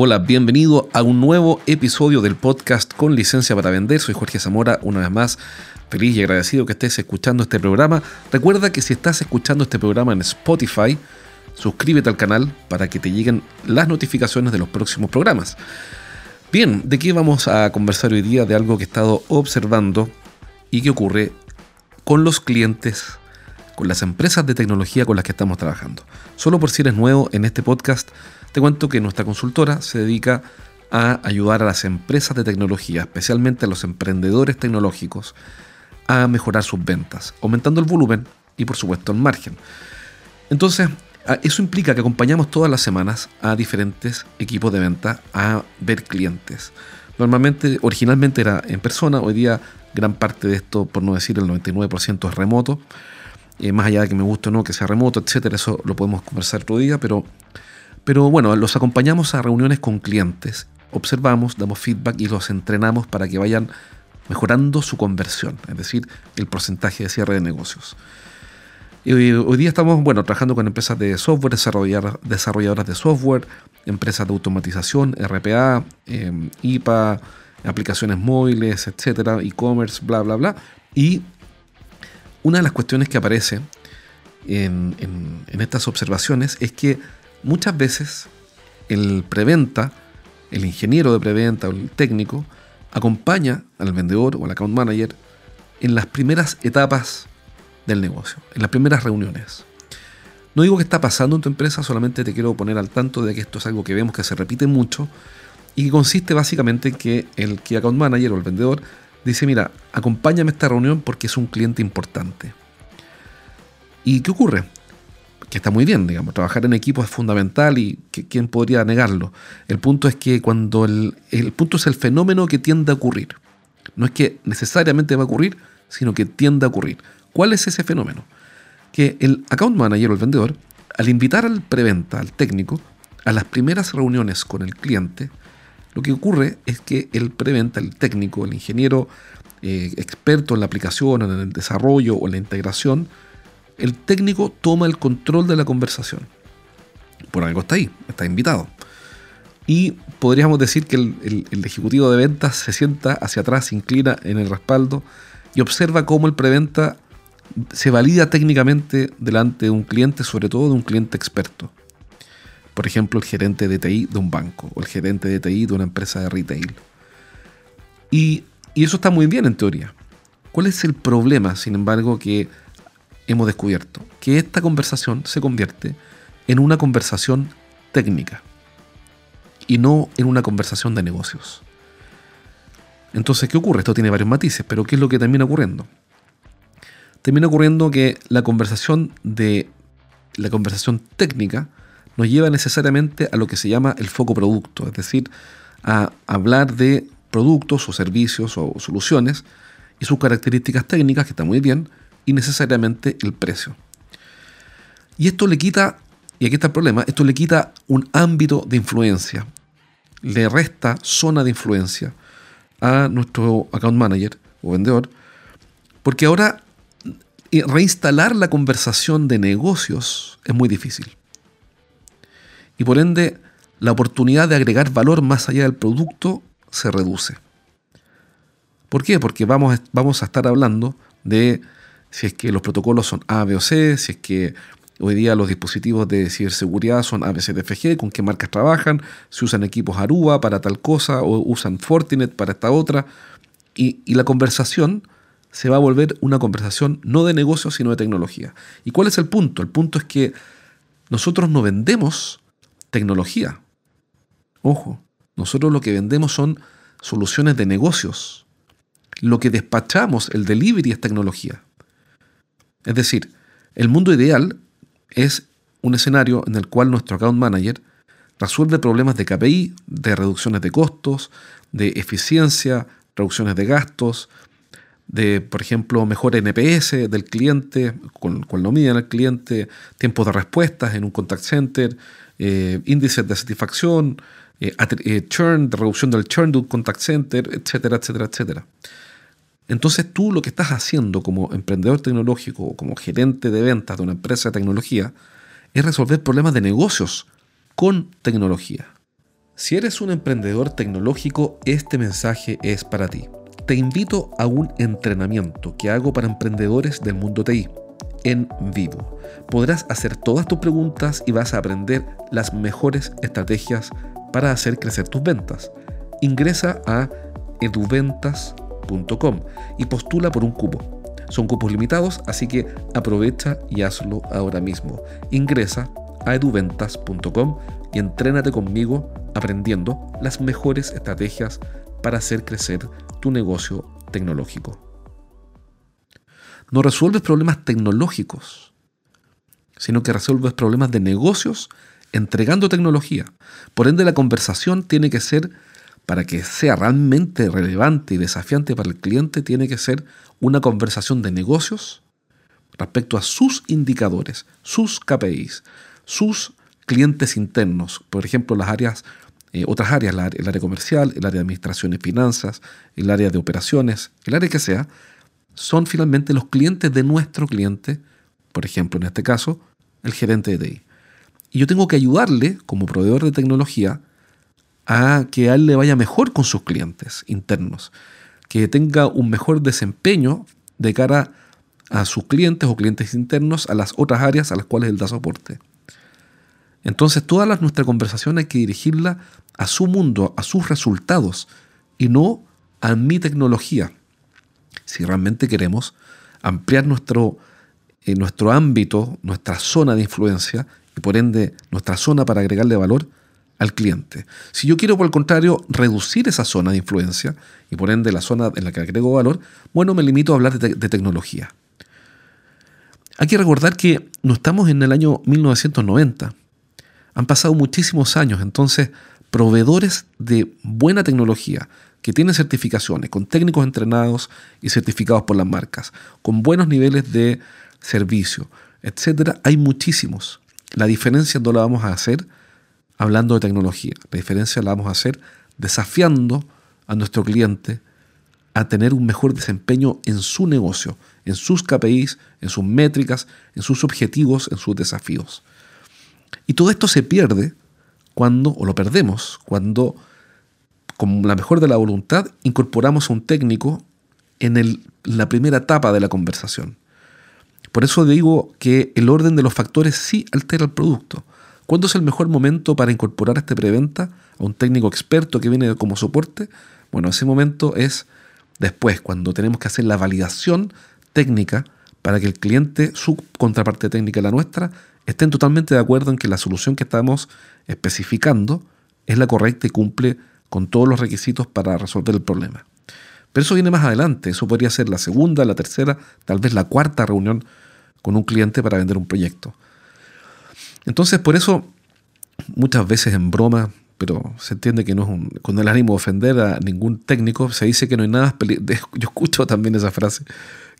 Hola, bienvenido a un nuevo episodio del podcast con licencia para vender. Soy Jorge Zamora, una vez más feliz y agradecido que estés escuchando este programa. Recuerda que si estás escuchando este programa en Spotify, suscríbete al canal para que te lleguen las notificaciones de los próximos programas. Bien, ¿de qué vamos a conversar hoy día? De algo que he estado observando y que ocurre con los clientes, con las empresas de tecnología con las que estamos trabajando. Solo por si eres nuevo en este podcast, te cuento que nuestra consultora se dedica a ayudar a las empresas de tecnología, especialmente a los emprendedores tecnológicos, a mejorar sus ventas, aumentando el volumen y por supuesto el margen. Entonces, eso implica que acompañamos todas las semanas a diferentes equipos de venta a ver clientes. Normalmente, originalmente era en persona, hoy día gran parte de esto, por no decir el 99% es remoto. Eh, más allá de que me guste o no que sea remoto, etcétera, eso lo podemos conversar otro día, pero pero bueno, los acompañamos a reuniones con clientes, observamos, damos feedback y los entrenamos para que vayan mejorando su conversión, es decir, el porcentaje de cierre de negocios. Y hoy día estamos bueno, trabajando con empresas de software, desarrolladoras de software, empresas de automatización, RPA, em, IPA, aplicaciones móviles, etcétera, e-commerce, bla, bla, bla. Y una de las cuestiones que aparece en estas observaciones es que muchas veces el preventa, el ingeniero de preventa o el técnico, acompaña al vendedor o al account manager en las primeras etapas del negocio, en las primeras reuniones. No digo que está pasando en tu empresa, solamente te quiero poner al tanto de que esto es algo que vemos que se repite mucho y que consiste básicamente en que el key account manager o el vendedor dice, mira, acompáñame a esta reunión porque es un cliente importante. ¿Y qué ocurre? Que está muy bien, digamos, trabajar en equipo es fundamental y quién podría negarlo. El punto es que cuando el, el punto es el fenómeno que tiende a ocurrir. No es que necesariamente va a ocurrir, sino que tiende a ocurrir. ¿Cuál es ese fenómeno? Que el account manager o el vendedor, al invitar al preventa, al técnico, a las primeras reuniones con el cliente, lo que ocurre es que el preventa, el técnico, el ingeniero eh, experto en la aplicación, en el desarrollo o en la integración, el técnico toma el control de la conversación. Por algo está ahí, está invitado. Y podríamos decir que el, ejecutivo de ventas se sienta hacia atrás, se inclina en el respaldo y observa cómo el preventa se valida técnicamente delante de un cliente, sobre todo de un cliente experto. Por ejemplo, el gerente de TI de un banco o el gerente de TI de una empresa de retail. Y, y eso está muy bien en teoría. ¿Cuál es el problema, sin embargo, que hemos descubierto que esta conversación se convierte en una conversación técnica y no en una conversación de negocios. Entonces, ¿qué ocurre? Esto tiene varios matices, pero ¿qué es lo que termina ocurriendo? Termina ocurriendo que la conversación de la conversación técnica nos lleva necesariamente a lo que se llama el foco producto, es decir, a hablar de productos o servicios o soluciones y sus características técnicas, que está muy bien, y necesariamente el precio. Y esto le quita, y aquí está el problema, esto le quita un ámbito de influencia, le resta zona de influencia a nuestro account manager o vendedor, porque ahora eh, reinstalar la conversación de negocios es muy difícil. Y por ende, la oportunidad de agregar valor más allá del producto se reduce. ¿Por qué? Porque vamos, vamos a estar hablando de si es que los protocolos son A, B o C, si es que hoy día los dispositivos de ciberseguridad son A, B, C, D, F, G, con qué marcas trabajan, si usan equipos Aruba para tal cosa o usan Fortinet para esta otra. Y, y la conversación se va a volver una conversación no de negocio, sino de tecnología. ¿Y cuál es el punto? El punto es que nosotros no vendemos tecnología. Ojo, nosotros lo que vendemos son soluciones de negocios. Lo que despachamos, el delivery es tecnología. Es decir, el mundo ideal es un escenario en el cual nuestro account manager Resuelve problemas de KPI, de reducciones de costos, de eficiencia, reducciones de gastos, de, por ejemplo, mejor NPS del cliente, con, con lo en el cliente, tiempos de respuestas en un contact center, eh, índices de satisfacción, eh, eh, churn, de reducción del churn de un contact center, etcétera, etcétera, etcétera. Entonces tú lo que estás haciendo como emprendedor tecnológico o como gerente de ventas de una empresa de tecnología es resolver problemas de negocios con tecnología. Si eres un emprendedor tecnológico, este mensaje es para ti. Te invito a un entrenamiento que hago para emprendedores del mundo TI en vivo. Podrás hacer todas tus preguntas y vas a aprender las mejores estrategias para hacer crecer tus ventas. Ingresa a eduventas.com y postula por un cupo. Son cupos limitados, así que aprovecha y hazlo ahora mismo. Ingresa a eduventas.com y entrénate conmigo aprendiendo las mejores estrategias para hacer crecer tu negocio tecnológico. No resuelves problemas tecnológicos, sino que resuelves problemas de negocios entregando tecnología. Por ende, la conversación tiene que ser, para que sea realmente relevante y desafiante para el cliente, tiene que ser una conversación de negocios respecto a sus indicadores, sus KPIs, sus clientes internos, por ejemplo, las áreas, eh, otras áreas, el área comercial, el área de administración y finanzas, el área de operaciones, el área que sea, son finalmente los clientes de nuestro cliente, por ejemplo, en este caso, el gerente de TI. Y yo tengo que ayudarle, como proveedor de tecnología, a que a él le vaya mejor con sus clientes internos, que tenga un mejor desempeño de cara a sus clientes o clientes internos, a las otras áreas a las cuales él da soporte. Entonces, toda nuestra conversación hay que dirigirla a su mundo, a sus resultados, y no a mi tecnología. Si realmente queremos ampliar nuestro, eh, nuestro ámbito, nuestra zona de influencia, y por ende nuestra zona para agregarle valor al cliente. Si yo quiero, por el contrario, reducir esa zona de influencia y por ende la zona en la que agrego valor, bueno, me limito a hablar de, de tecnología. Hay que recordar que no estamos en el año 1990. Han pasado muchísimos años, entonces proveedores de buena tecnología, que tienen certificaciones, con técnicos entrenados y certificados por las marcas, con buenos niveles de servicio, etcétera, hay muchísimos. La diferencia no la vamos a hacer hablando de tecnología. La diferencia la vamos a hacer desafiando a nuestro cliente a tener un mejor desempeño en su negocio, en sus KPIs, en sus métricas, en sus objetivos, en sus desafíos. Y todo esto se pierde cuando, o lo perdemos, cuando, con la mejor de la voluntad, incorporamos a un técnico en la primera etapa de la conversación. Por eso digo que el orden de los factores sí altera el producto. ¿Cuándo es el mejor momento para incorporar este preventa a un técnico experto que viene como soporte? Bueno, ese momento es después, cuando tenemos que hacer la validación técnica para que el cliente, su contraparte técnica la nuestra, estén totalmente de acuerdo en que la solución que estamos especificando es la correcta y cumple con todos los requisitos para resolver el problema. Pero eso viene más adelante, eso podría ser la segunda, la tercera, tal vez la cuarta reunión con un cliente para vender un proyecto. Entonces, por eso, muchas veces en broma, pero se entiende que no es un, con el ánimo de ofender a ningún técnico, se dice que no hay nada yo escucho también esa frase,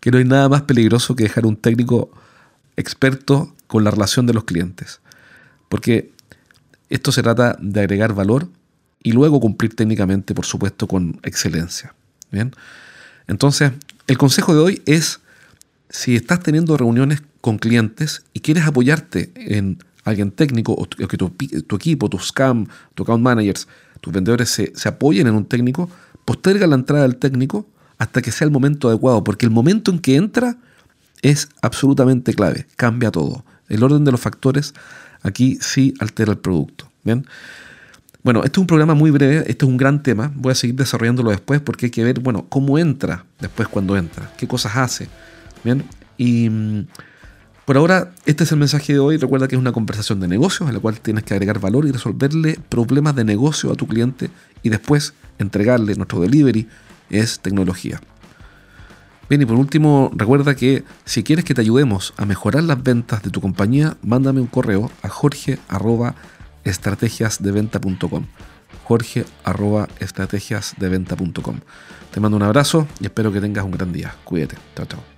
que no hay nada más peligroso que dejar un técnico experto con la relación de los clientes. Porque esto se trata de agregar valor y luego cumplir técnicamente, por supuesto, con excelencia. Bien. Entonces, el consejo de hoy es, si estás teniendo reuniones con clientes y quieres apoyarte en alguien técnico o que tu, equipo, tu scam, tu account managers, tus vendedores se, apoyen en un técnico, posterga la entrada del técnico hasta que sea el momento adecuado, porque el momento en que entra es absolutamente clave, cambia todo. El orden de los factores aquí sí altera el producto. Bien. Bueno, este es un programa muy breve, este es un gran tema, voy a seguir desarrollándolo después porque hay que ver, bueno, cómo entra después cuando entra, qué cosas hace. Bien, y mm, por ahora este es el mensaje de hoy, recuerda que es una conversación de negocios en la cual tienes que agregar valor y resolverle problemas de negocio a tu cliente y después entregarle nuestro delivery es tecnología. Bien, y por último, recuerda que si quieres que te ayudemos a mejorar las ventas de tu compañía, mándame un correo a jorge estrategiasdeventa.com. Jorge arroba estrategiasdeventa.com. Te mando un abrazo y espero que tengas un gran día. Cuídate. Chao, chao.